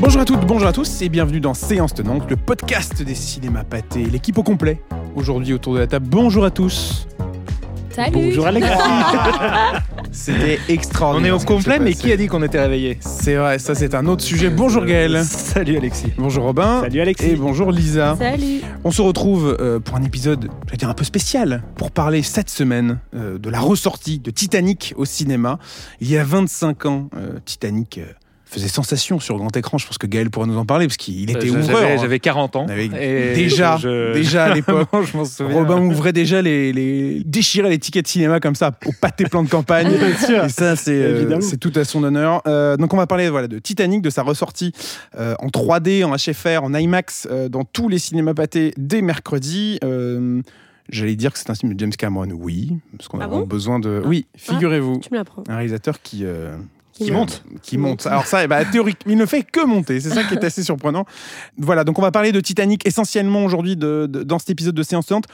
Bonjour à toutes, bonjour à tous et bienvenue dans Séance Tenante, le podcast des cinémas pâtés, l'équipe au complet. Aujourd'hui autour de la table, bonjour à tous. Salut Bonjour Alexis. C'était On extraordinaire. est au complet, mais qui a dit qu'on était réveillé C'est vrai, ça c'est un autre sujet. Bonjour Gaël. Salut Alexis. Bonjour Robin. Salut Alexis. Et bonjour Lisa. Salut On se retrouve euh, pour un épisode, je vais dire un peu spécial, pour parler cette semaine euh, de la ressortie de Titanic au cinéma. Il y a 25 ans, euh, Titanic faisait sensation sur grand écran. Je pense que Gaël pourra nous en parler parce qu'il était Euh, ouvreur. J'avais- J'avais 40 ans. Avec- Et déjà, je- déjà à l'époque. Robin ouvrait déjà les, les déchirait les tickets de cinéma comme ça au pâté plan de campagne. Et ça, c'est euh, c'est tout à son honneur. Euh, donc, on va parler voilà de Titanic, de sa ressortie euh, en 3D, en HFR, en IMAX euh, dans tous les cinémas pâtés dès mercredi. Euh, J'allais dire que c'est un film de James Cameron, oui, parce qu'on a Ah vraiment bon? besoin de. Oui, figurez-vous, Tu me l'apprends. un réalisateur qui. euh, Qui monte, qui monte. Alors ça, eh ben, théorique, il ne fait que monter. C'est ça qui est assez surprenant. Voilà, donc on va parler de Titanic essentiellement aujourd'hui de- de- dans cet épisode de Séance Tenante.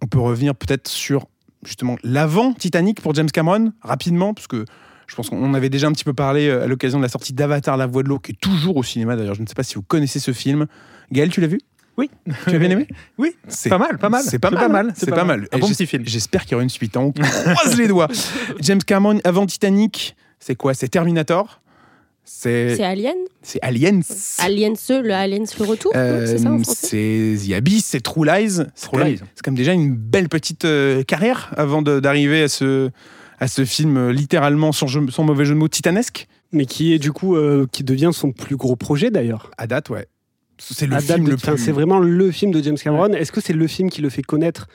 On peut revenir peut-être sur justement l'avant Titanic pour James Cameron rapidement, parce que je pense qu'on avait déjà un petit peu parlé euh, à l'occasion de la sortie d'Avatar, La Voix de l'eau, qui est toujours au cinéma d'ailleurs. Je ne sais pas si vous connaissez ce film. Gaël, tu l'as vu? Oui. Tu as bien aimé? Oui, C'est pas mal, pas mal. C'est pas, mal. C'est pas, mal. Un Et bon petit film. J'espère qu'il y aura une suite. hein. On croise les doigts. James Cameron avant Titanic, c'est quoi? C'est Terminator? C'est C'est Alien? C'est Aliens. Aliens, le Aliens, le retour non Euh, C'est ça en français? c'est The Abyss, c'est True Lies. C'est True quand même-. C'est déjà une belle petite euh, carrière avant d'arriver à ce, à ce film euh, littéralement, sans, jeu- sans mauvais jeu de mots, titanesque. Mais qui est du coup euh, qui devient son plus gros projet d'ailleurs. À date, ouais. C'est le À film de- le plus. C'est vraiment le film de James Cameron. Est-ce que c'est le film qui le fait connaître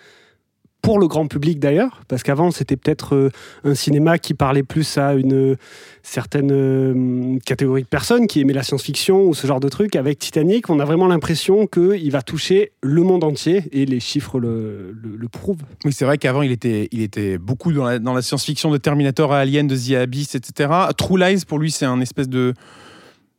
pour le grand public d'ailleurs Parce qu'avant c'était peut-être euh, un cinéma qui parlait plus à une euh, certaine euh, catégorie de personnes qui aimaient la science-fiction ou ce genre de truc. Avec Titanic, on a vraiment l'impression qu'il va toucher le monde entier et les chiffres le, le- le prouvent. Oui, c'est vrai qu'avant, il était, il était beaucoup dans la, dans la science-fiction de Terminator à Alien, de The Abyss, etc. True Lies, pour lui, c'est un espèce de.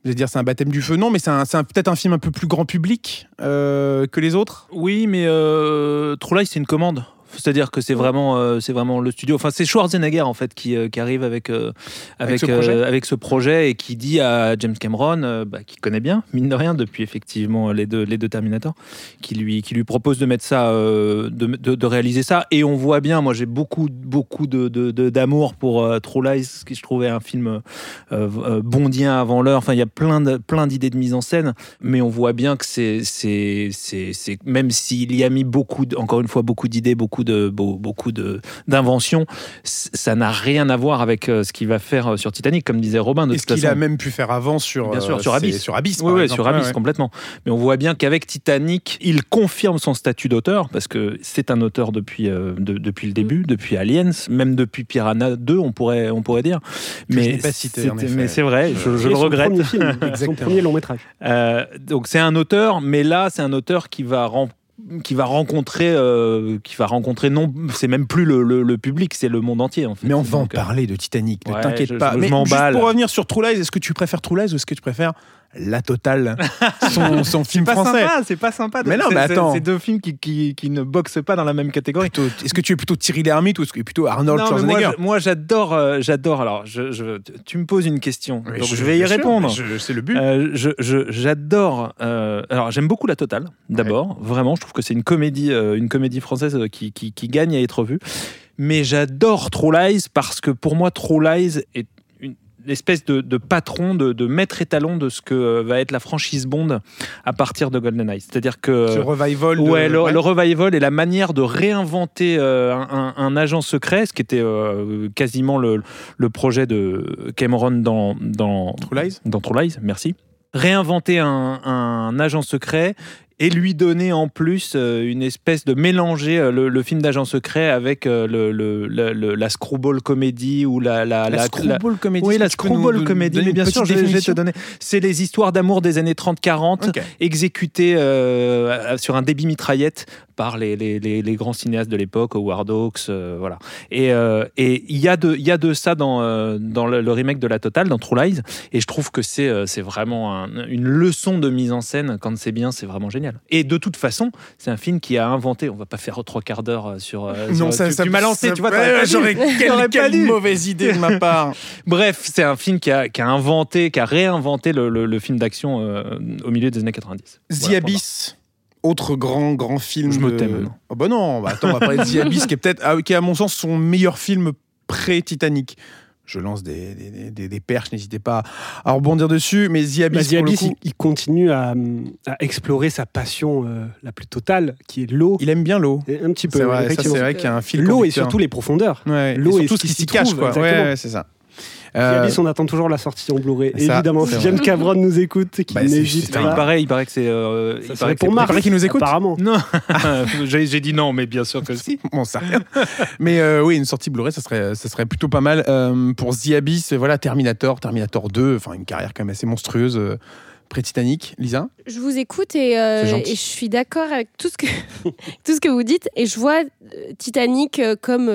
Je vais dire, c'est un baptême du feu. Non, mais c'est un- c'est un- peut-être un film un peu plus grand public euh, que les autres. Oui, mais euh, True Lies, c'est une commande. C'est-à-dire que c'est vraiment, euh, c'est vraiment le studio. Enfin, c'est Schwarzenegger en fait qui, euh, qui arrive avec euh, avec ce projet. avec ce projet et qui dit à James Cameron, bah, qui connaît bien mine de rien depuis effectivement les deux les deux Terminator, qui lui qui lui propose de mettre ça, de, de, de réaliser ça. Et on voit bien. Moi, j'ai beaucoup beaucoup de d'amour pour True Lies, qui je trouvais un film bondien avant l'heure. Enfin, il y a plein de plein d'idées de mise en scène, mais on voit bien que c'est c'est c'est c'est même s'il y a mis beaucoup encore une fois beaucoup d'idées, beaucoup de beau- beaucoup de d'inventions, ça n'a rien à voir avec euh, ce qu'il va faire euh, sur Titanic, comme disait Robin. De Et ce qu'il a même pu faire avant sur. Bien sûr, euh, sur Abyss. Sur Abyss. Oui, oui, sur Abyss, Ouais, complètement. Mais on voit bien qu'avec Titanic, il confirme son statut d'auteur, parce que c'est un auteur depuis, euh, de- depuis le début, depuis Aliens, même depuis Piranha 2, on pourrait, on pourrait dire. Que mais pas cité, c'est vrai, je, le regrette. Premier film, son premier long métrage. Euh, donc c'est un auteur, mais là c'est un auteur qui va ren- qui va rencontrer, euh, qui va rencontrer non, c'est même plus le, le- le public, c'est le monde entier en fait. Mais on va en Donc, euh, parler de Titanic, ne ouais, t'inquiète pas. je Mais juste pour revenir sur True Lies, est-ce que tu préfères True Lies ou est-ce que tu préfères La Totale Son, son film pas français sympa, c'est pas sympa. de- Mais non, c'est- mais c'est- attends. C'est deux films qui, qui, qui ne boxent pas dans la même catégorie. Est-ce que tu es plutôt Thierry Lhermitte ou est-ce que plutôt Arnold Non, Schwarzenegger moi, j'adore, euh, j'adore. Alors, je, je- tu me poses une question, Oui, donc je, vais y répondre. C'est le but. Euh, j'adore. euh, alors, j'aime beaucoup La Totale. D'abord, vraiment, je trouve que c'est une comédie, une comédie française qui, qui, qui gagne à être vue. Mais j'adore True Lies parce que pour moi, True Lies est une espèce de, de patron, de, de maître étalon de ce que euh, va être la franchise Bond à partir de GoldenEye. C'est-à-dire que Ce revival. de- Ouais, le, ouais. le revival et la manière de réinventer euh, un, un- un agent secret, ce qui était euh, quasiment le, le projet de Cameron dans, dans, True Lies dans True Lies, merci. Réinventer un, un agent secret et lui donner en plus euh, une espèce de mélanger euh, le, le film d'agent secret avec euh, le, le- la screwball comédie ou la la, La screwball comédie. oui, la screwball comédie, mais bien sûr, je, vais- je vais te donner. C'est les histoires d'amour des années 30-40, Ok. exécutées euh, sur un débit mitraillette par les, les, les, grands cinéastes de l'époque, Howard Hawks, voilà. Et il y, a de, y a de ça dans, dans le, remake de La Totale, dans True Lies, et je trouve que c'est c'est vraiment une leçon de mise en scène. Quand c'est bien, c'est vraiment génial. Et de toute façon, c'est un film qui a inventé, on va pas faire trois quarts d'heure sur... non, ça, tu, m'as lancé, tu vois, j'aurais quelle, mauvaise idée de ma part. Bref, c'est un film qui a, qui a, inventé, qui a réinventé le, le, film d'action au milieu des années 90. The Abyss autre grand grand film. Je me t'aime. Oh bah non, bah attends, on va parler de The Abyss qui est peut-être, ah, qui est à mon sens son meilleur film pré-Titanic. Je lance des, des, des, perches, n'hésitez pas à rebondir dessus. Mais The Abyss, bah, il, continue à, à, explorer sa passion euh, la plus totale, qui est l'eau. Il aime bien l'eau. Un petit peu. C'est vrai, c'est vrai qu'il y a un fil. L'eau et surtout les profondeurs. l'eau et, tout ce qui s'y cache, quoi. Ouais, c'est ça. Euh... on attend toujours la sortie en Blu-ray. Évidemment, si James Cameron nous écoute, qu'il bah, n'hésite pas. Il paraît, il paraît que c'est. Euh, il paraît pour Marc. Il paraît qu'il nous écoute. Apparemment. Non, j'ai dit non, mais bien sûr que si. bon, ça rien. mais euh, oui, une sortie Blu-ray, ça serait, ça serait plutôt pas mal. Euh, pour The Abyss, voilà, Terminator, Terminator 2, enfin une carrière quand même assez monstrueuse. Euh, pré-Titanic, Lisa Je vous écoute et, euh, et je suis d'accord avec tout ce, que, tout ce que vous dites. Et je vois euh, Titanic euh, comme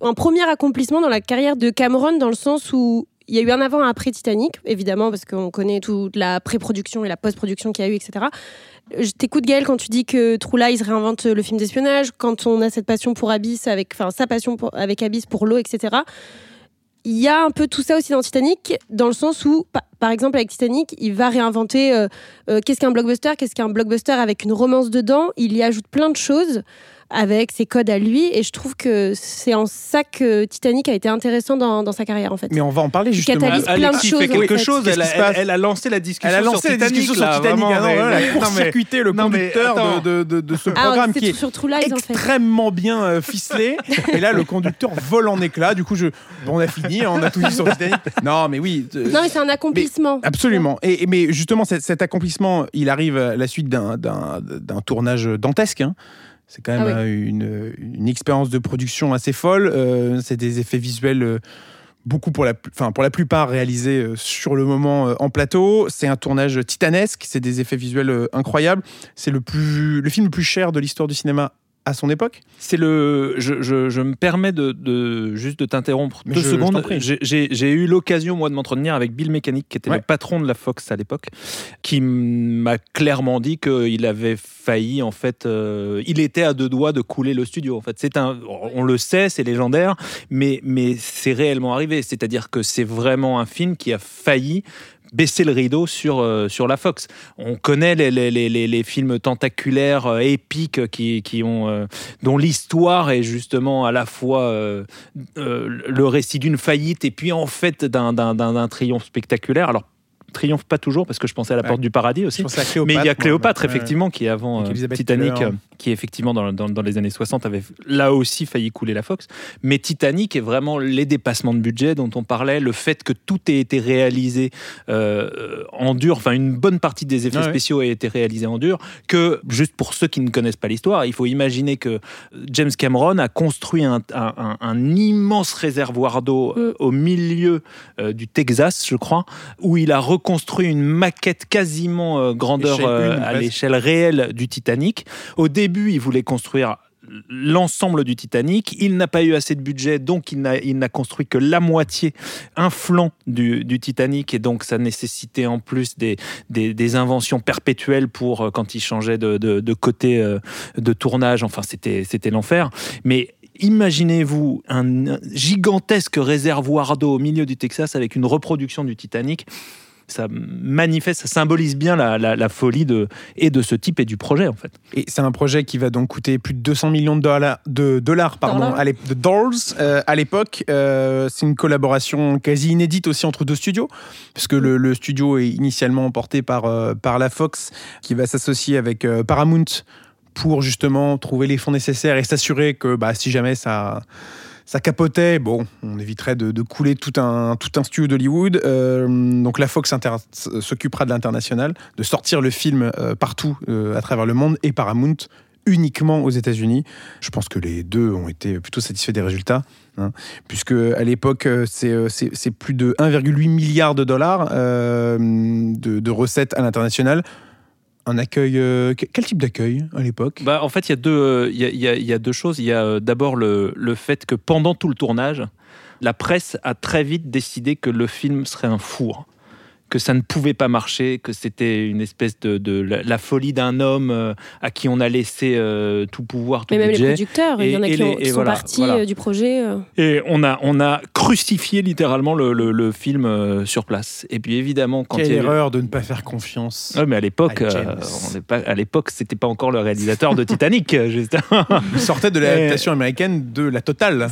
un premier accomplissement dans la carrière de Cameron, dans le sens où il y a eu un avant et un après Titanic, évidemment, parce qu'on connaît toute la pré-production et la post-production qu'il y a eu, etc. Je t'écoute Gaël quand tu dis que True Lies réinvente le film d'espionnage, quand on a cette passion pour Abyss, avec, enfin sa passion pour, avec Abyss pour l'eau, etc il y a un peu tout ça aussi dans Titanic, dans le sens où, par exemple, avec Titanic, il va réinventer euh, euh, qu'est-ce qu'un blockbuster, qu'est-ce qu'un blockbuster avec une romance dedans? Il y ajoute plein de choses avec ses codes à lui. Et je trouve que c'est en ça que Titanic a été intéressant dans, dans sa carrière, en fait. Mais on va en parler justement. Il plein de choses. fait quelque chose. Elle, elle, a lancé la discussion. Elle a lancé sur la discussion sur Titanic. elle a court-circuité le conducteur de, de, de, ce ah, programme qui est sur True Lies, extrêmement en fait. bien euh, ficelé. et là, le conducteur vole en éclats. Du coup, je... on a fini, on a tout dit sur Titanic. Non, mais oui. Euh, non, mais c'est un accomplissement. absolument. Et, mais justement, cet, accomplissement, il arrive à la suite d'un tournage dantesque. Hein. C'est quand même ah euh, une, une, expérience de production assez folle. Euh, c'est des effets visuels euh, beaucoup pour la, enfin, pour la plupart réalisés sur le moment en plateau. C'est un tournage titanesque, c'est des effets visuels incroyables. C'est le, plus, le film le plus cher de l'histoire du cinéma à son époque C'est le. Je, je, me permets de, de juste de t'interrompre deux secondes. J'ai eu l'occasion moi de m'entretenir avec Bill Mechanic, qui était le patron de la Fox à l'époque, qui m'a clairement dit qu'il avait failli en fait. Euh, il était à deux doigts de couler le studio. En fait, c'est un. On le sait, c'est légendaire, mais mais c'est réellement arrivé. C'est-à-dire que c'est vraiment un film qui a failli baisser le rideau sur, euh, sur la Fox. On connaît les, les, les, films tentaculaires euh, épiques qui, qui ont, euh, dont l'histoire est justement à la fois le récit d'une faillite et puis en fait d'un triomphe spectaculaire. Alors triomphe pas toujours parce que je pensais à la porte du paradis aussi. Mais il y a Cléopâtre effectivement qui est avant Titanic qui effectivement dans, dans, les années 60 avait là aussi failli couler la Fox. Mais Titanic est vraiment les dépassements de budget dont on parlait, le fait que tout ait été réalisé euh, en dur, enfin une bonne partie des effets spéciaux a été réalisé en dur, que juste pour ceux qui ne connaissent pas l'histoire, il faut imaginer que James Cameron a construit un, un, immense réservoir d'eau mm. au milieu euh, du Texas, je crois, où il a reconstruit une maquette quasiment euh, grandeur à l'échelle réelle du Titanic. Au début, il voulait construire l'ensemble du Titanic. Il n'a pas eu assez de budget, donc il n'a construit que la moitié, un flanc du, Titanic, et donc ça nécessitait en plus des, des, inventions perpétuelles pour euh, quand il changeait de, de, côté euh, de tournage. Enfin, c'était l'enfer. Mais imaginez-vous un gigantesque réservoir d'eau au milieu du Texas avec une reproduction du Titanic ça manifeste, ça symbolise bien la, folie de, et de ce type et du projet en fait. Et c'est un projet qui va donc coûter plus de 200 millions de dollars, de dollars pardon, à de dollars euh, à l'époque. Euh, c'est une collaboration quasi inédite aussi entre deux studios, puisque le, le studio est initialement porté par, euh, par la Fox, qui va s'associer avec Paramount pour justement trouver les fonds nécessaires et s'assurer que bah, si jamais ça ça capotait. Bon, on éviterait de, couler tout un, tout un studio d'Hollywood. Euh, donc la Fox s'occupera de l'international, de sortir le film euh, partout euh, à travers le monde et Paramount uniquement aux États-Unis. Je pense que les deux ont été plutôt satisfaits des résultats, hein, puisque à l'époque, c'est plus de 1,8 milliard de dollars de, de, recettes à l'international un accueil. quel type d'accueil à l'époque? Bah, En fait, il y, a deux, il y, a, deux choses. Il y a d'abord le, le, fait que pendant tout le tournage, la presse a très vite décidé que le film serait un four que ça ne pouvait pas marcher, que c'était une espèce de, la, folie d'un homme euh, à qui on a laissé euh, tout pouvoir, tout Mais même les producteurs, il y en a qui, sont partis euh, du projet. Et on a, on a crucifié littéralement le, film sur place. Et puis évidemment, quand Quelle erreur de ne pas faire confiance. mais à l'époque, on pas, à l'époque, c'était pas encore le réalisateur de Titanic. justement. Il sortait de l'adaptation américaine de la totale.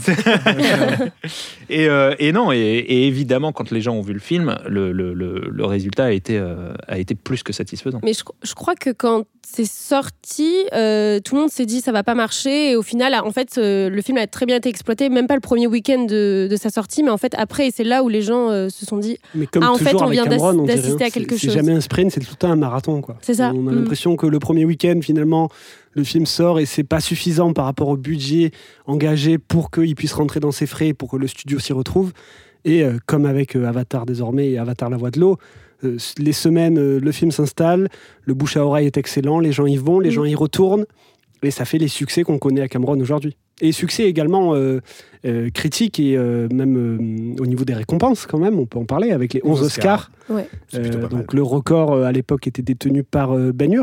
et, et, non, et, évidemment, quand les gens ont vu le film, le, le le résultat a été, euh, a été plus que satisfaisant. Mais je, crois que quand c'est sorti, euh, tout le monde s'est dit ça va pas marcher. Et au final, en fait, euh, le film a très bien été exploité, même pas le premier week-end de, sa sortie, mais en fait, après, c'est là où les gens se sont dit mais comme ah, en fait, on vient d'assister à quelque chose. C'est jamais un sprint, c'est tout un marathon. C'est ça. On a mm. l'impression que le premier week-end, finalement, le film sort et c'est pas suffisant par rapport au budget engagé pour qu'il puisse rentrer dans ses frais, pour que le studio s'y retrouve. Et euh, comme avec euh, Avatar désormais et Avatar la voix de l'eau, euh, les semaines, le film s'installe, le bouche à oreille est excellent, les gens y vont, les mm. gens y retournent, et ça fait les succès qu'on connaît à Cameron aujourd'hui. Et succès également critique et même au niveau des récompenses quand même, on peut en parler avec les 11 Oscars. donc le record à l'époque était détenu par Ben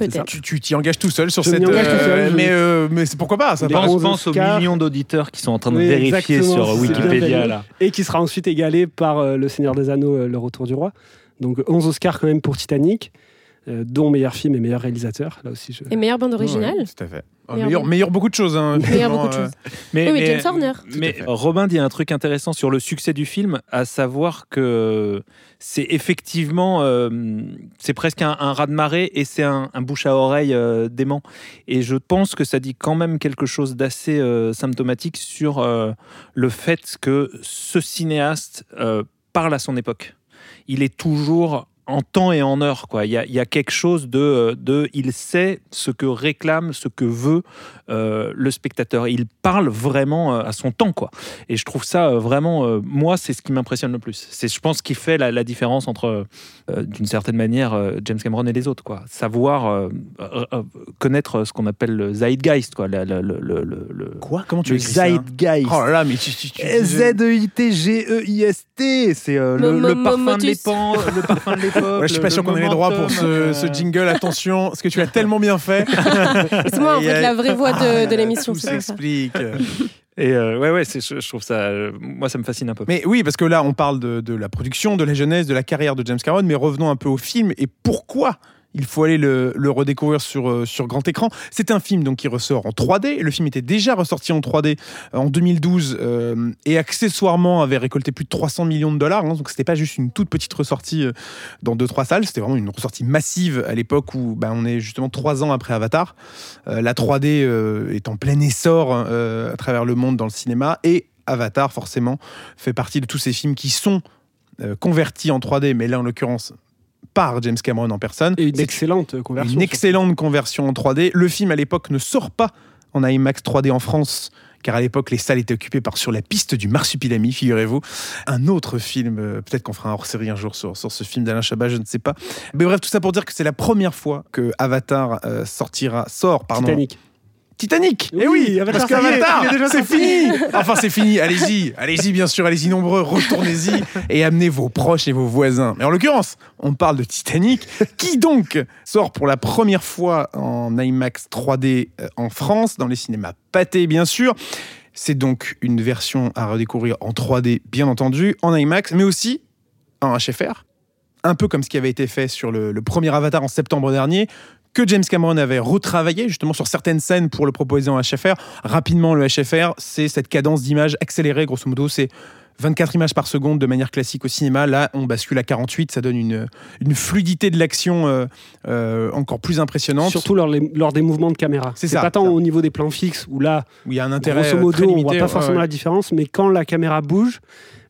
Hur, tu t'y engages tout seul sur cette. Euh, mais, euh, mais c'est pourquoi pas ça pense, pense aux millions d'auditeurs qui sont en train de vérifier sur Wikipédia là. Et qui sera ensuite égalé par euh, Le Seigneur des Anneaux, Le Retour du Roi. Donc 11 Oscars quand même pour Titanic, dont meilleur film et meilleur réalisateur. Là aussi, Et meilleure bande originale. tout à fait. Ah, meilleur, beaucoup de choses. Hein, meilleur beaucoup de choses. Mais, oui, mais, James Horner. Mais Robin dit un truc intéressant sur le succès du film, à savoir que c'est effectivement, euh, c'est presque un, raz-de-marée et c'est un, bouche à oreille euh, dément. Et je pense que ça dit quand même quelque chose d'assez euh, symptomatique sur le fait que ce cinéaste parle à son époque. Il est toujours en temps et en heure. Quoi. Il, y a, il y a quelque chose de, de, Il sait ce que réclame, ce que veut euh, le spectateur. Il parle vraiment euh, à son temps. Quoi. Et je trouve ça euh, vraiment... moi, c'est ce qui m'impressionne le plus. C'est, je pense, qu'il fait la, différence entre, d'une certaine manière, James Cameron et les autres. Quoi. Savoir connaître ce qu'on appelle le zeitgeist. Quoi. Le, le, quoi? Comment tu le zeitgeist. Oh là là, mais Z-E-I-T-G-E-I-S-T. C'est le, parfum de l'épan, le parfum de je suis pas sûr qu'on ait les droits pour ce, ce, jingle. Attention, parce que tu l'as tellement bien fait. C'est moi en fait la vraie voix de, de l'émission. Tout s'explique. Et euh, ouais, ouais, je, trouve ça. Euh, moi, ça me fascine un peu. Mais oui, parce que là, on parle de, de, la production, de la jeunesse, de la carrière de James Cameron, mais revenons un peu au film et pourquoi il faut aller le, redécouvrir sur, euh, sur grand écran. C'est un film donc qui ressort en 3D. Le film était déjà ressorti en 3D euh, en 2012 euh, et accessoirement avait récolté plus de 300 millions de dollars. Hein. donc c'était pas juste une toute petite ressortie dans deux trois salles. C'était vraiment une ressortie massive à l'époque où bah, on est justement trois ans après Avatar. la 3D est en plein essor à travers le monde dans le cinéma et Avatar forcément fait partie de tous ces films qui sont convertis en 3D, mais là en l'occurrence par James Cameron en personne. Et une excellente conversion. Une excellente conversion en 3D. Le film à l'époque ne sort pas en IMAX 3D en France car à l'époque les salles étaient occupées par Sur la piste du marsupilami, figurez-vous. Un autre film, euh, peut-être qu'on fera un hors-série un jour sur, sur ce film d'Alain Chabat, je ne sais pas. Mais bref, tout ça pour dire que c'est la première fois que Avatar euh, sortira, sort, pardon. Titanic. Titanic. Eh oui, parce qu'Avatar, c'est fini. Enfin, c'est fini, allez-y, allez-y, bien sûr, allez-y nombreux, retournez-y et amenez vos proches et vos voisins. Mais en l'occurrence, on parle de Titanic, qui donc sort pour la première fois en IMAX 3D euh, en France, dans les cinémas pâtés, bien sûr. C'est donc une version à redécouvrir en 3D, bien entendu, en IMAX, mais aussi en HFR un peu comme ce qui avait été fait sur le, le, premier Avatar en septembre dernier, que James Cameron avait retravaillé justement sur certaines scènes pour le proposer en HFR. Rapidement, le HFR, c'est cette cadence d'image accélérée, grosso modo, c'est 24 images par seconde de manière classique au cinéma. Là, on bascule à 48, ça donne une, une fluidité de l'action euh, euh, encore plus impressionnante. Surtout lors, lors, des mouvements de caméra. C'est pas tant au niveau des plans fixes où là, où il y a un intérêt grosso modo, on voit pas forcément la différence, mais quand la caméra bouge,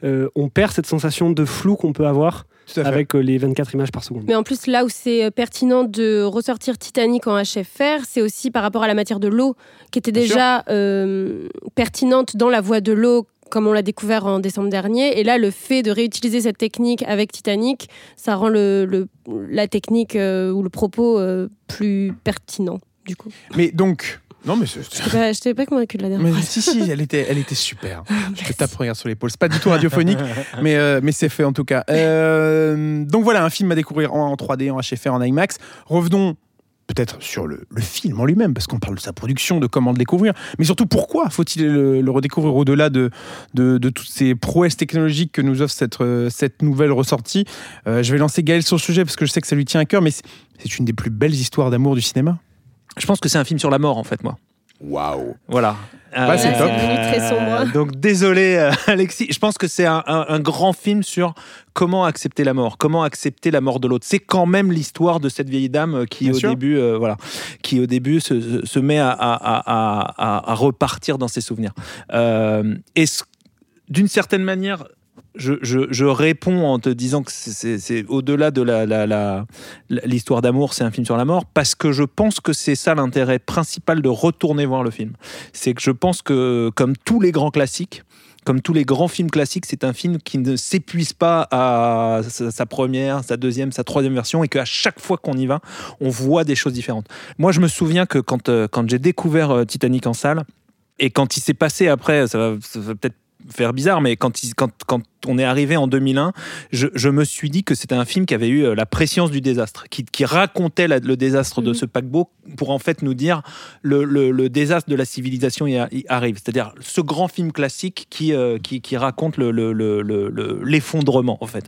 euh, on perd cette sensation de flou qu'on peut avoir avec euh, les 24 images par seconde. Mais en plus, là où c'est euh, pertinent de ressortir Titanic en HFR, c'est aussi par rapport à la matière de l'eau, qui était déjà euh, pertinente dans la voie de l'eau comme on l'a découvert en décembre dernier. Et là, le fait de réutiliser cette technique avec Titanic, ça rend le, la technique ou le propos plus pertinent, du coup. Mais donc, non, mais je t'avais pas, pas convaincu de la dernière mais, Si, si, elle était, elle était super. je te tape regarde sur l'épaule. C'est pas du tout radiophonique, mais, euh, mais c'est fait en tout cas. Euh, donc voilà, un film à découvrir en, 3D, en HFR, en IMAX. Revenons peut-être sur le, film en lui-même, parce qu'on parle de sa production, de comment le découvrir, mais surtout pourquoi faut-il le, redécouvrir au-delà de, de, toutes ces prouesses technologiques que nous offre cette, euh, cette nouvelle ressortie? je vais lancer Gaël sur le sujet parce que je sais que ça lui tient à cœur, mais c'est une des plus belles histoires d'amour du cinéma. Je pense que c'est un film sur la mort, en fait, moi. Waouh. Voilà. Bah, c'est top. très sombre. donc désolé euh, Alexis, je pense que c'est un, grand film sur comment accepter la mort, comment accepter la mort de l'autre. C'est quand même l'histoire de cette vieille dame euh, qui au début, euh, voilà, qui au début se, met à, à, repartir dans ses souvenirs. et d'une certaine manière, je, réponds en te disant que c'est au-delà de l'histoire d'amour, c'est un film sur la mort, parce que je pense que c'est ça l'intérêt principal de retourner voir le film. C'est que je pense que, comme tous les grands classiques, comme tous les grands films classiques, c'est un film qui ne s'épuise pas à sa première, sa deuxième, sa troisième version et qu'à chaque fois qu'on y va, on voit des choses différentes. Moi, je me souviens que quand, euh, j'ai découvert euh, Titanic en salle, et quand il s'est passé après, ça va, peut-être faire bizarre, mais quand on est arrivé en 2001, je, me suis dit que c'était un film qui avait eu euh, la préscience du désastre, qui, racontait le désastre de mhm. ce paquebot pour en fait nous dire le, le, désastre de la civilisation y, arrive. C'est-à-dire ce grand film classique qui, euh, qui, qui, raconte l'effondrement en fait.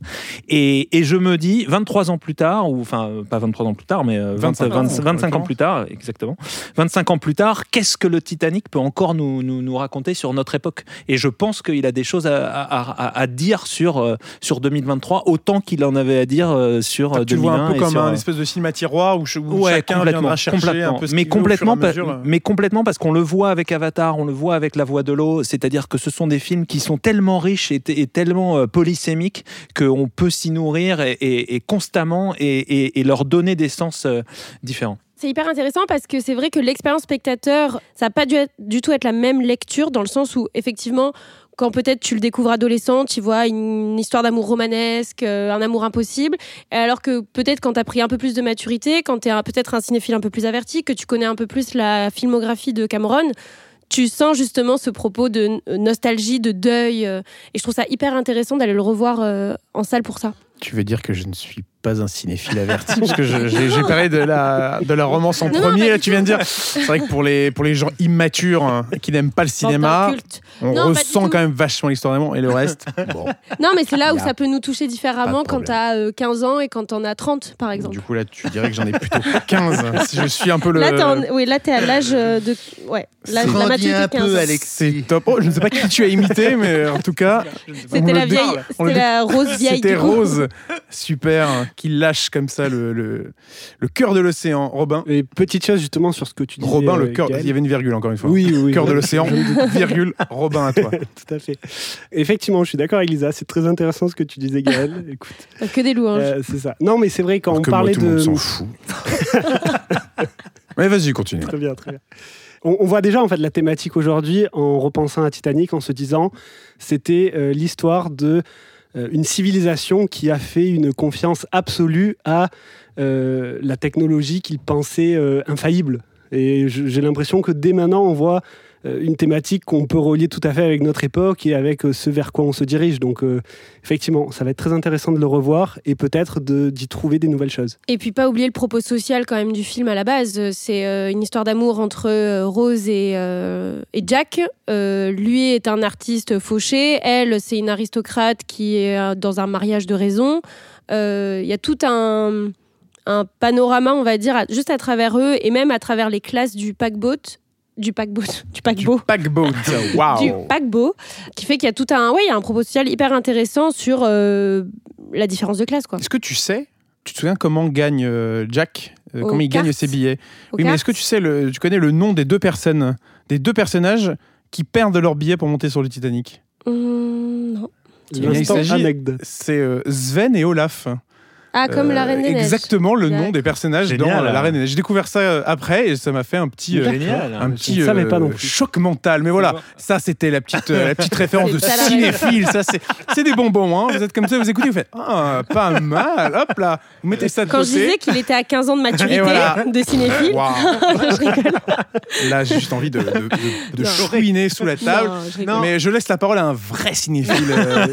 Et, et, je me dis, 23 ans plus tard, ou enfin pas 23 ans plus tard, mais 25, euh, 25, ans, plus tard, exactement, 25 ans plus tard, qu'est-ce que le Titanic peut encore nous, nous, nous raconter sur notre époque? Et je pense qu'il a des choses à, à, à dire sur, euh, sur 2023 autant qu'il en avait à dire euh, sur 2001. Tu vois un peu comme un espèce de cinéma tiroir où, chacun viendra chercher un peu mais complètement, mais complètement parce qu'on le voit avec Avatar, on le voit avec La Voix de l'eau, c'est-à-dire que ce sont des films qui sont tellement riches et, tellement euh, polysémiques qu'on peut s'y nourrir et, constamment et, leur donner des sens différents. C'est hyper intéressant parce que c'est vrai que l'expérience spectateur, ça n'a pas dû du tout être la même lecture dans le sens où effectivement quand peut-être tu le découvres adolescent, tu vois une histoire d'amour romanesque, euh, un amour impossible, alors que peut-être quand tu as pris un peu plus de maturité, quand tu es peut-être un cinéphile un peu plus averti, que tu connais un peu plus la filmographie de Cameron, tu sens justement ce propos de nostalgie, de deuil, euh, et je trouve ça hyper intéressant d'aller le revoir euh, en salle pour ça. Tu veux dire que je ne suis pas un cinéphile averti parce que j'ai parlé de la, de la romance en premier. là, tu viens de dire. C'est vrai que pour les, pour les gens immatures hein, qui n'aiment pas le cinéma, on ressent quand même vachement l'histoire d'amour et le reste. Bon. Non, mais c'est là où ça peut nous toucher différemment quand tu as 15 ans et quand en as 30, par exemple. Du coup, là, tu dirais que j'en ai plutôt 15. si je suis un peu le. Là, oui, là, tu es à l'âge de. Ouais, l'âge de la maturité 15. C'est top. Oh, je ne sais pas qui tu as imité, mais en tout cas. C'était la vieille. C'était la rose vieille. C'était Rose. Super qui lâche comme ça le, le, le cœur de l'océan. Robin. Et petite chose justement sur ce que tu disais. Robin, le euh, cœur. Il y avait une virgule encore une fois. Oui, oui. Cœur de l'océan, virgule, Robin à toi. Tout à fait. Effectivement, je suis d'accord avec Lisa. C'est très intéressant ce que tu disais, Gaël. Écoute. Que des louanges. Euh, c'est ça. Non, mais c'est vrai, quand on parlait de. Tout le s'en fout. Mais vas-y, continue. Très bien, très bien. On, voit déjà en fait la thématique aujourd'hui en repensant à Titanic, en se disant c'était euh, l'histoire de euh, une civilisation qui a fait une confiance absolue à euh, la technologie qu'il pensait euh, infaillible. Et j'ai l'impression que dès maintenant, on voit euh, une thématique qu'on peut relier tout à fait avec notre époque et avec euh, ce vers quoi on se dirige. Donc euh, effectivement, ça va être très intéressant de le revoir et peut-être d'y trouver des nouvelles choses. Et puis pas oublier le propos social quand même du film à la base. C'est une histoire d'amour entre Rose et, et Jack. lui est un artiste fauché, elle c'est une aristocrate qui est dans un mariage de raison. Il y a tout un un panorama, on va dire, juste à travers eux et même à travers les classes du paquebot du paquebot, du paquebot, du paquebot, wow. du paquebot, qui fait qu'il y a tout un, ouais, il y a un propos social hyper intéressant sur euh, la différence de classe, quoi. Est-ce que tu sais, tu te souviens comment gagne euh, Jack, euh, comment il gagne ses billets Oui, mais est-ce que tu sais, le, tu connais le nom des deux personnes, des deux personnages qui perdent leurs billets pour monter sur le Titanic? Mmh, Non. Il s'agit, c'est Sven et Olaf. Ah, comme la Reine des Neiges. Exactement le nom des personnages dans la Reine des Neiges. J'ai découvert ça après et ça m'a fait un petit, un petit choc mental. Mais voilà, ça c'était la petite, la petite référence de cinéphile. Ça c'est des bonbons. Hein. Vous êtes comme ça, vous écoutez, vous faites ah, pas mal. Hop là, vous mettez ça de Quand je disais qu'il était à 15 ans de maturité de cinéphile, je rigole. Là, j'ai juste envie de, de, chouiner sous la table. mais je laisse la parole à un vrai cinéphile, euh,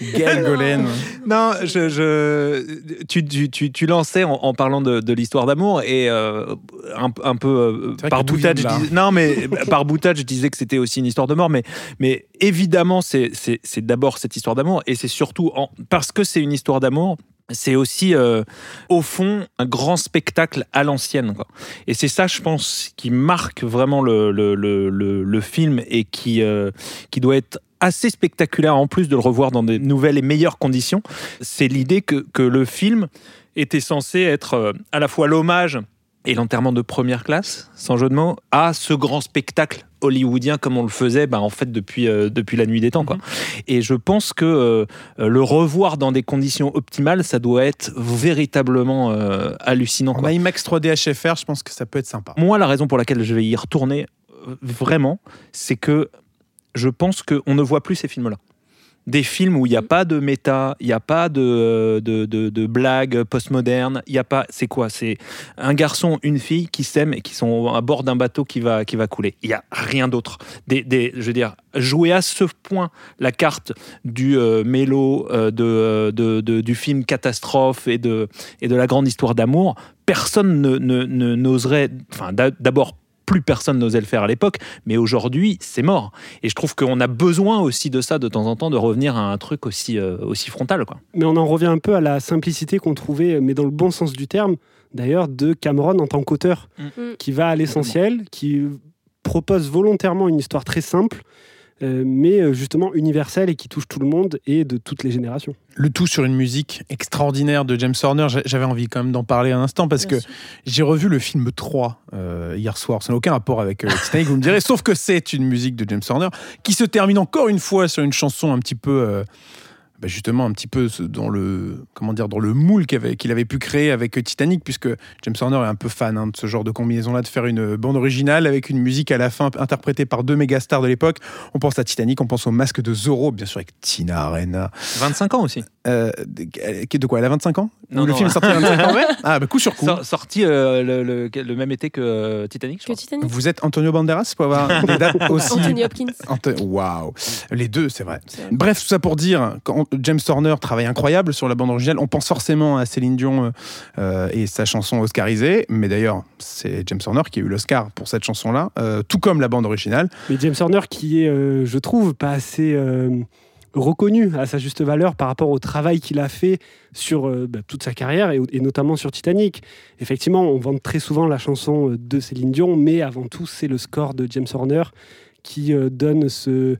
Gaël Golen. Non, je, je tu, tu, tu, lançais en, parlant de, l'histoire d'amour et euh, un, peu euh, par boutade, je disais, non mais par boutade, je disais que c'était aussi une histoire de mort, mais, mais évidemment, c'est d'abord cette histoire d'amour et c'est surtout en, parce que c'est une histoire d'amour c'est aussi, euh, au fond, un grand spectacle à l'ancienne. Et c'est ça, je pense, qui marque vraiment le, le, le, le film et qui, qui doit être assez spectaculaire, en plus de le revoir dans des nouvelles et meilleures conditions. C'est l'idée que, que le film était censé être euh, à la fois l'hommage et l'enterrement de première classe, sans jeu de mots, à ce grand spectacle hollywoodien comme on le faisait bah, en fait depuis, euh, depuis la nuit des temps. Quoi. Mhm. Et je pense que euh, le revoir dans des conditions optimales, ça doit être véritablement euh, hallucinant. En IMAX 3D HFR, je pense que ça peut être sympa. Moi, la raison pour laquelle je vais y retourner vraiment, c'est que je pense qu'on ne voit plus ces films-là des films où il n'y a pas de méta, il n'y a pas de, de, de, blagues postmodernes, il n'y a pas. C'est quoi? C'est un garçon, une fille qui s'aiment et qui sont à bord d'un bateau qui va, qui va couler. Il n'y a rien d'autre. Des, des, je veux dire, jouer à ce point la carte du euh, mélo, euh, de, du film catastrophe et de, et de la grande histoire d'amour, personne ne, n'oserait. Enfin, d'abord, plus personne n'osait le faire à l'époque, mais aujourd'hui, c'est mort. Et je trouve qu'on a besoin aussi de ça de temps en temps, de revenir à un truc aussi, euh, aussi frontal. Quoi. Mais on en revient un peu à la simplicité qu'on trouvait, mais dans le bon sens du terme, d'ailleurs, de Cameron en tant qu'auteur, mm. Qui va à l'essentiel, qui propose volontairement une histoire très simple, euh, mais euh, justement universelle et qui touche tout le monde et de toutes les générations. Le tout sur une musique extraordinaire de James Horner. J'avais envie quand même d'en parler un instant parce que j'ai revu le film 3 euh, hier soir. Ça n'a aucun rapport avec Titanic, vous me direz, sauf que c'est une musique de James Horner qui se termine encore une fois sur une chanson un petit peu bah, justement un petit peu dans le comment dire dans le moule qu'il avait, avait, pu créer avec Titanic, puisque James Horner est un peu fan hein, de ce genre de combinaison-là, de faire une bande originale avec une musique à la fin interprétée par deux méga stars de l'époque. On pense à Titanic, on pense au Masque de Zorro, bien sûr avec Tina Arena. 25 ans aussi. Euh, de quoi Elle a 25 ans? Non, Le film est sorti à 25 ans? Ah, bah coup sur coup. sorti euh, le, le, même été que euh, Titanic, je que Titanic? Vous êtes Antonio Banderas pour avoir des dates aussi? Anthony Hopkins. Waouh Les deux, c'est vrai. Bref, tout ça pour dire, quand James Horner travaille incroyable sur la bande originale. On pense forcément à Céline Dion euh, euh, et sa chanson oscarisée, mais d'ailleurs, c'est James Horner qui a eu l'Oscar pour cette chanson-là, euh, tout comme la bande originale. Mais James Horner qui est, je trouve, pas assez reconnu à sa juste valeur par rapport au travail qu'il a fait sur bah, toute sa carrière et, notamment sur Titanic. Effectivement, on vante très souvent la chanson de Céline Dion, mais avant tout, c'est le score de James Horner qui donne ce,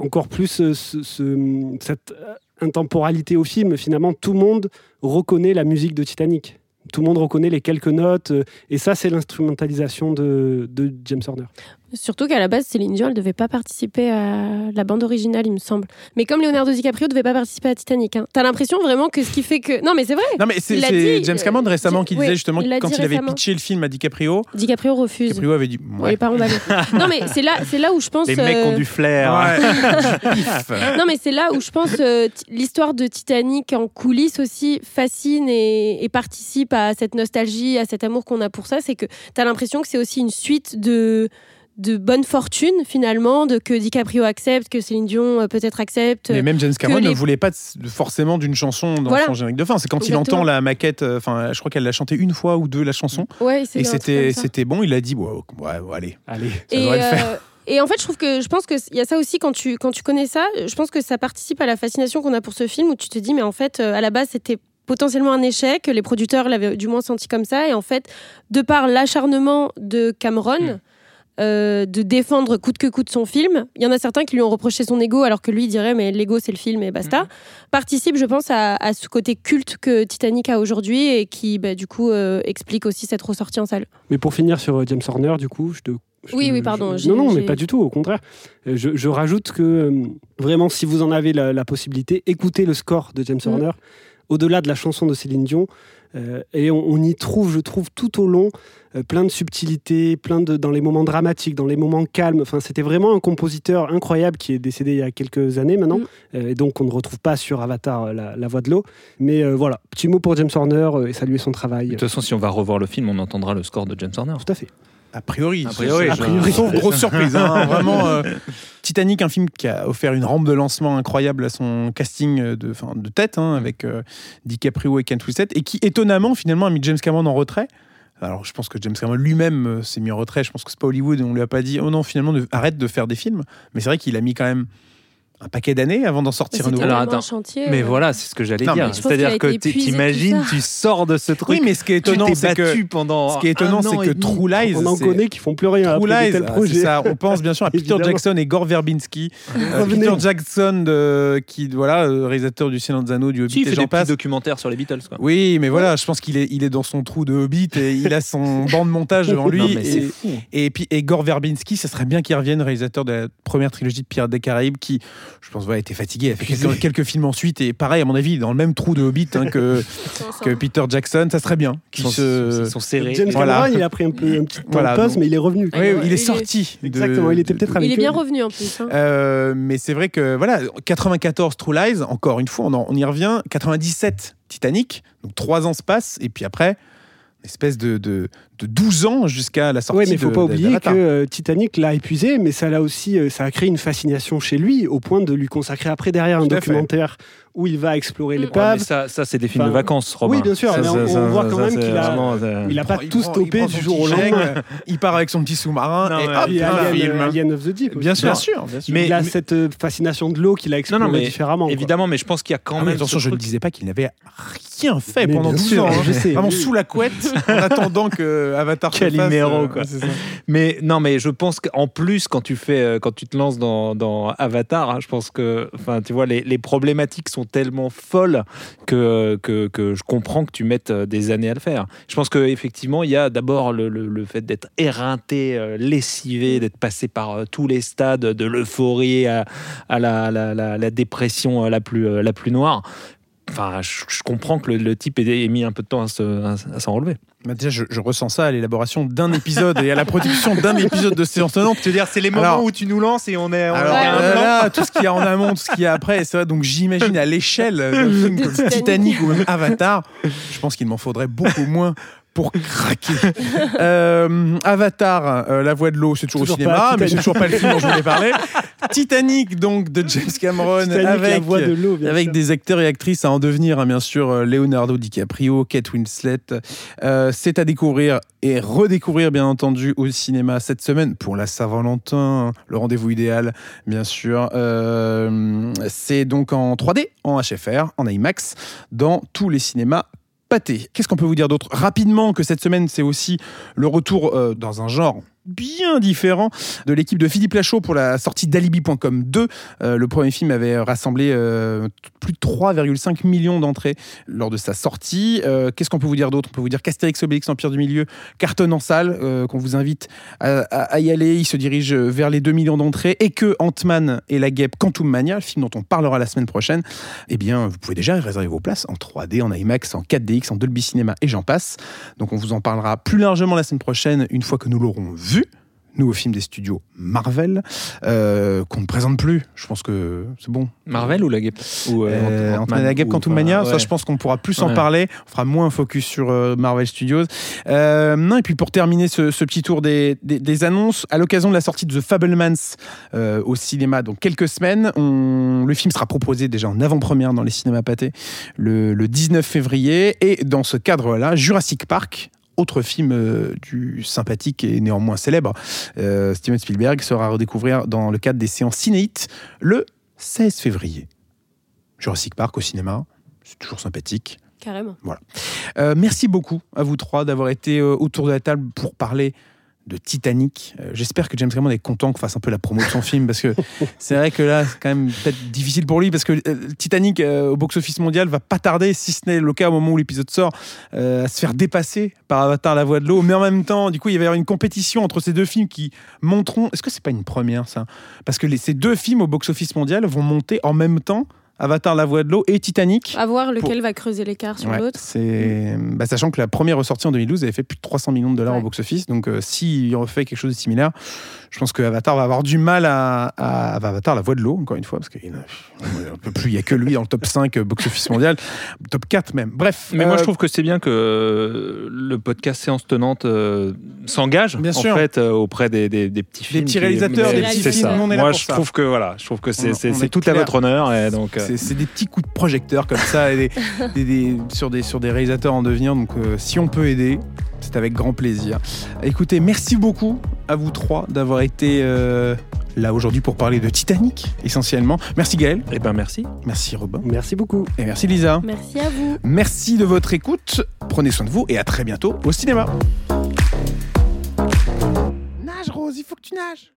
encore plus ce, cette intemporalité au film. Finalement, tout le monde reconnaît la musique de Titanic. Tout le monde reconnaît les quelques notes. Euh, et ça, c'est l'instrumentalisation de, de James Horner. Surtout qu'à la base, Céline Dion, elle devait pas participer à la bande originale, il me semble. Mais comme Leonardo DiCaprio devait pas participer à Titanic, hein. t'as l'impression vraiment que ce qui fait que. Non, mais c'est vrai. Non, mais c'est James Cameron euh, récemment qui disait justement que quand il avait pitché le film à DiCaprio. DiCaprio refuse. DiCaprio avait dit. Ouais. pas non, mais c'est là, c'est là où je pense. Les mecs ont euh, du flair. non, mais c'est là où je pense euh, l'histoire de Titanic en coulisses aussi fascine et, et, participe à cette nostalgie, à cet amour qu'on a pour ça. C'est que t'as l'impression que c'est aussi une suite de de bonne fortune finalement, de que DiCaprio accepte, que Céline Dion euh, peut-être accepte. Mais même James Cameron ne voulait pas forcément d'une chanson dans son générique de fin. C'est quand il entend la maquette, euh, enfin, je crois qu'elle l'a chanté une fois ou deux la chanson. Ouais, et c'était c'était bon. Il a dit ouais, allez, allez, ça et le faire. Euh, et en fait, je trouve que je pense qu'il y a ça aussi quand tu quand tu connais ça. Je pense que ça participe à la fascination qu'on a pour ce film où tu te dis mais en fait à la base c'était potentiellement un échec. Les producteurs l'avaient du moins senti comme ça. Et en fait, de par l'acharnement de Cameron, hmm. Euh, de défendre coûte que coûte son film. Il y en a certains qui lui ont reproché son ego, alors que lui dirait mais l'ego c'est le film et basta. Mhm. Participe, je pense, à, ce côté culte que Titanic a aujourd'hui et qui, bah, du coup, euh, explique aussi cette ressortie en salle. Mais pour finir sur euh, James Horner, du coup, je te oui, oui, pardon. non, non, mais pas du tout, au contraire. Je, rajoute que vraiment, si vous en avez la, possibilité, écoutez le score de James mhm. Horner. au-delà de la chanson de Céline Dion. et on, y trouve, je trouve, tout au long, plein de subtilités, plein de dans les moments dramatiques, dans les moments calmes. Enfin, c'était vraiment un compositeur incroyable qui est décédé il y a quelques années maintenant, mm. et donc on ne retrouve pas sur Avatar la, voix de l'eau. Mais voilà, petit mot pour James Horner et saluer son travail. De toute façon, si on va revoir le film, on entendra le score de James Horner. Tout à fait. A priori. A priori. grosse surprise. Hein, vraiment. Euh, Titanic, un film qui a offert une rampe de lancement incroyable à son casting de, de tête, hein, avec euh, DiCaprio et Kent Winslet, et qui, étonnamment, finalement, a mis James Cameron en retrait. Alors, je pense que James Cameron lui-même euh, s'est mis en retrait. Je pense que c'est pas Hollywood. On lui a pas dit, oh non, finalement, arrête de faire des films. Mais c'est vrai qu'il a mis quand même un paquet d'années avant d'en sortir un nouveau. Alors attends, chantier, mais euh. voilà, c'est ce que j'allais dire. C'est-à-dire que t'imagines, tu sors de ce truc. Oui, mais ce qui est étonnant, c'est que pendant ce qui est étonnant, c'est que True Lies, on en connaît qui font plus rien. True Lies, projet. Ça, on pense bien sûr à Peter Jackson et Gore Verbinski. Euh, Peter Jackson, de, qui voilà, euh, réalisateur du Silence des Anneaux, du Hobbit. il fait des petits documentaires sur les Beatles. Quoi. Oui, mais voilà, je pense qu'il est, il est dans son trou de Hobbit et il a son banc de montage devant lui. Et puis et Gore Verbinski, ça serait bien qu'il revienne, réalisateur de la première trilogie de Pirates des Caraïbes, qui, je pense, va être fatigué il a fait quelques, films ensuite. Et pareil, à mon avis, dans le même trou de Hobbit hein, que, que Peter Jackson. Ça serait bien. Ils sont, sont, serrés. James Cameron, il a pris un, peu, un petit temps de pause, mais il est revenu. Oui, il, est sorti. Exactement, il était peut-être Il est bien revenu en plus. Hein. Euh, mais c'est vrai que, voilà, 94 True Lies, encore une fois, on, on y revient. 97 Titanic, donc trois ans se passent. Et puis après, espèce de, de, de 12 ans jusqu'à la sortie. Oui, mais il ne faut pas oublier que euh, Titanic l'a épuisé, mais ça l'a aussi, euh, ça a créé une fascination chez lui au point de lui consacrer après derrière un documentaire où il va explorer les l'épave. ça, ça c'est des films de vacances, Robin. Oui, bien sûr, mais on, voit quand même qu'il a, il a pas tout stoppé du jour au lendemain. il part avec son petit sous-marin et hop, il un film. Alien of the Deep. Bien sûr, bien sûr. Mais il a cette euh, fascination de l'eau qu'il a explorée différemment. Évidemment, mais je pense qu'il y a quand ah même. Attention, je ne disais pas qu'il n'avait rien fait pendant 12 ans. Hein. Vraiment sous la couette, en attendant que Avatar Calimero, quoi. Mais non, mais je pense qu'en plus, quand tu fais, euh, quand tu te lances dans Avatar, hein, je pense que, enfin, tu vois, les problématiques sont tellement folle que, que, que, je comprends que tu mettes euh, des années à le faire. Je pense qu'effectivement, il y a d'abord le, le, fait d'être éreinté, euh, lessivé, d'être passé par euh, tous les stades, de l'euphorie à, à la, la, la, dépression la plus, la plus noire. Enfin, je, comprends que le, type ait, mis un peu de temps à s'en relever. Bah, déjà, je, ressens ça à l'élaboration d'un épisode et à la production d'un épisode de séance tenante. Tu veux dire, c'est les moments où tu nous lances et on est. On alors, tout ce qu'il y a en amont, tout ce qu'il y a après, c'est vrai. Donc j'imagine à l'échelle d'un film comme Titanic ou même Avatar, je pense qu'il m'en faudrait beaucoup moins pour craquer. Euh, Avatar, euh, La Voix de l'eau, c'est toujours, au cinéma, mais c'est toujours pas le film dont je voulais parler. Titanic, donc, de James Cameron, avec, de avec des acteurs et actrices à en devenir, hein, bien sûr, euh, Leonardo DiCaprio, Kate Winslet. c'est à découvrir et redécouvrir, bien entendu, au cinéma cette semaine pour la Saint-Valentin, le rendez-vous idéal, bien sûr. c'est donc en 3D, en HFR, en IMAX, dans tous les cinémas Qu'est-ce qu'on peut vous dire d'autre Rapidement, que cette semaine, c'est aussi le retour euh, dans un genre bien différent de l'équipe de Philippe Lachaud pour la sortie d'Alibi.com 2. Euh, le premier film avait rassemblé euh, plus de 3,5 millions d'entrées lors de sa sortie. Euh, qu'est-ce qu'on peut vous dire d'autre? On peut vous dire qu'Astérix Obélix Empire du Milieu cartonne en salle, qu'on vous invite à, y aller. Il se dirige vers les 2 millions d'entrées et que Ant-Man et la guêpe Quantum Mania, le film dont on parlera la semaine prochaine, eh bien, vous pouvez déjà réserver vos places en 3D, en IMAX, en 4DX, en Dolby Cinema et j'en passe. Donc on vous en parlera plus largement la semaine prochaine une fois que nous l'aurons vu nouveau film des studios Marvel, euh, qu'on ne présente plus. Je pense que c'est bon. Marvel ou la guêpe ou, euh, euh La guêpe Quantum Mania, ça je pense qu'on pourra plus en parler. On fera moins focus sur euh, Marvel Studios. non, et puis pour terminer ce, petit tour des, des, annonces, à l'occasion de la sortie de The Fablemans au cinéma, donc quelques semaines, on, le film sera proposé déjà en avant-première dans les cinémas pâtés le, le 19 février. Et dans ce cadre-là, Jurassic Park, autre film euh, du sympathique et néanmoins célèbre, euh, Steven Spielberg sera à redécouvrir dans le cadre des séances cinéites le 16 février. Jurassic Park au cinéma, c'est toujours sympathique. Carrément. Voilà. Euh, merci beaucoup à vous trois d'avoir été autour de la table pour parler de Titanic. Euh, j'espère que James Cameron est content qu'on fasse un peu la promo de son film parce que c'est vrai que là, c'est quand même peut-être difficile pour lui parce que euh, Titanic euh, au box-office mondial va pas tarder, si ce n'est le cas au moment où l'épisode sort, à se faire dépasser par Avatar La Voix de l'eau. Mais en même temps, du coup, il va y avoir une compétition entre ces deux films qui monteront. Est-ce que c'est pas une première ça? Parce que ces deux films au box-office mondial vont monter en même temps Avatar, La Voix de l'eau et Titanic. À voir lequel va creuser l'écart sur l'autre. C'est, bah, sachant que la première ressortie en 2012 avait fait plus de 300 millions de dollars au box-office. Donc, euh, s'il refait quelque chose de similaire, je pense que Avatar va avoir du mal à, Avatar, La Voix de l'eau, encore une fois, parce qu'il ne peut plus. Il n'y a que lui dans le top 5 euh, box-office mondial, top 4 même. Bref. Mais moi, je trouve que c'est bien que le podcast Séance Tenante s'engage en fait auprès des, petits films. Des petits réalisateurs, des petits films. moi, je trouve que voilà, je trouve que c'est tout à votre honneur et donc. C'est des petits coups de projecteur comme ça sur, des, sur des réalisateurs en devenir. Donc euh, si on peut aider, c'est avec grand plaisir. Écoutez, merci beaucoup à vous trois d'avoir été euh, là aujourd'hui pour parler de Titanic essentiellement. Merci Gaël. et eh ben merci. Merci Robin. Merci beaucoup. Et merci Lisa. Merci à vous. Merci de votre écoute. Prenez soin de vous et à très bientôt au cinéma. Nage Rose, il faut que tu nages.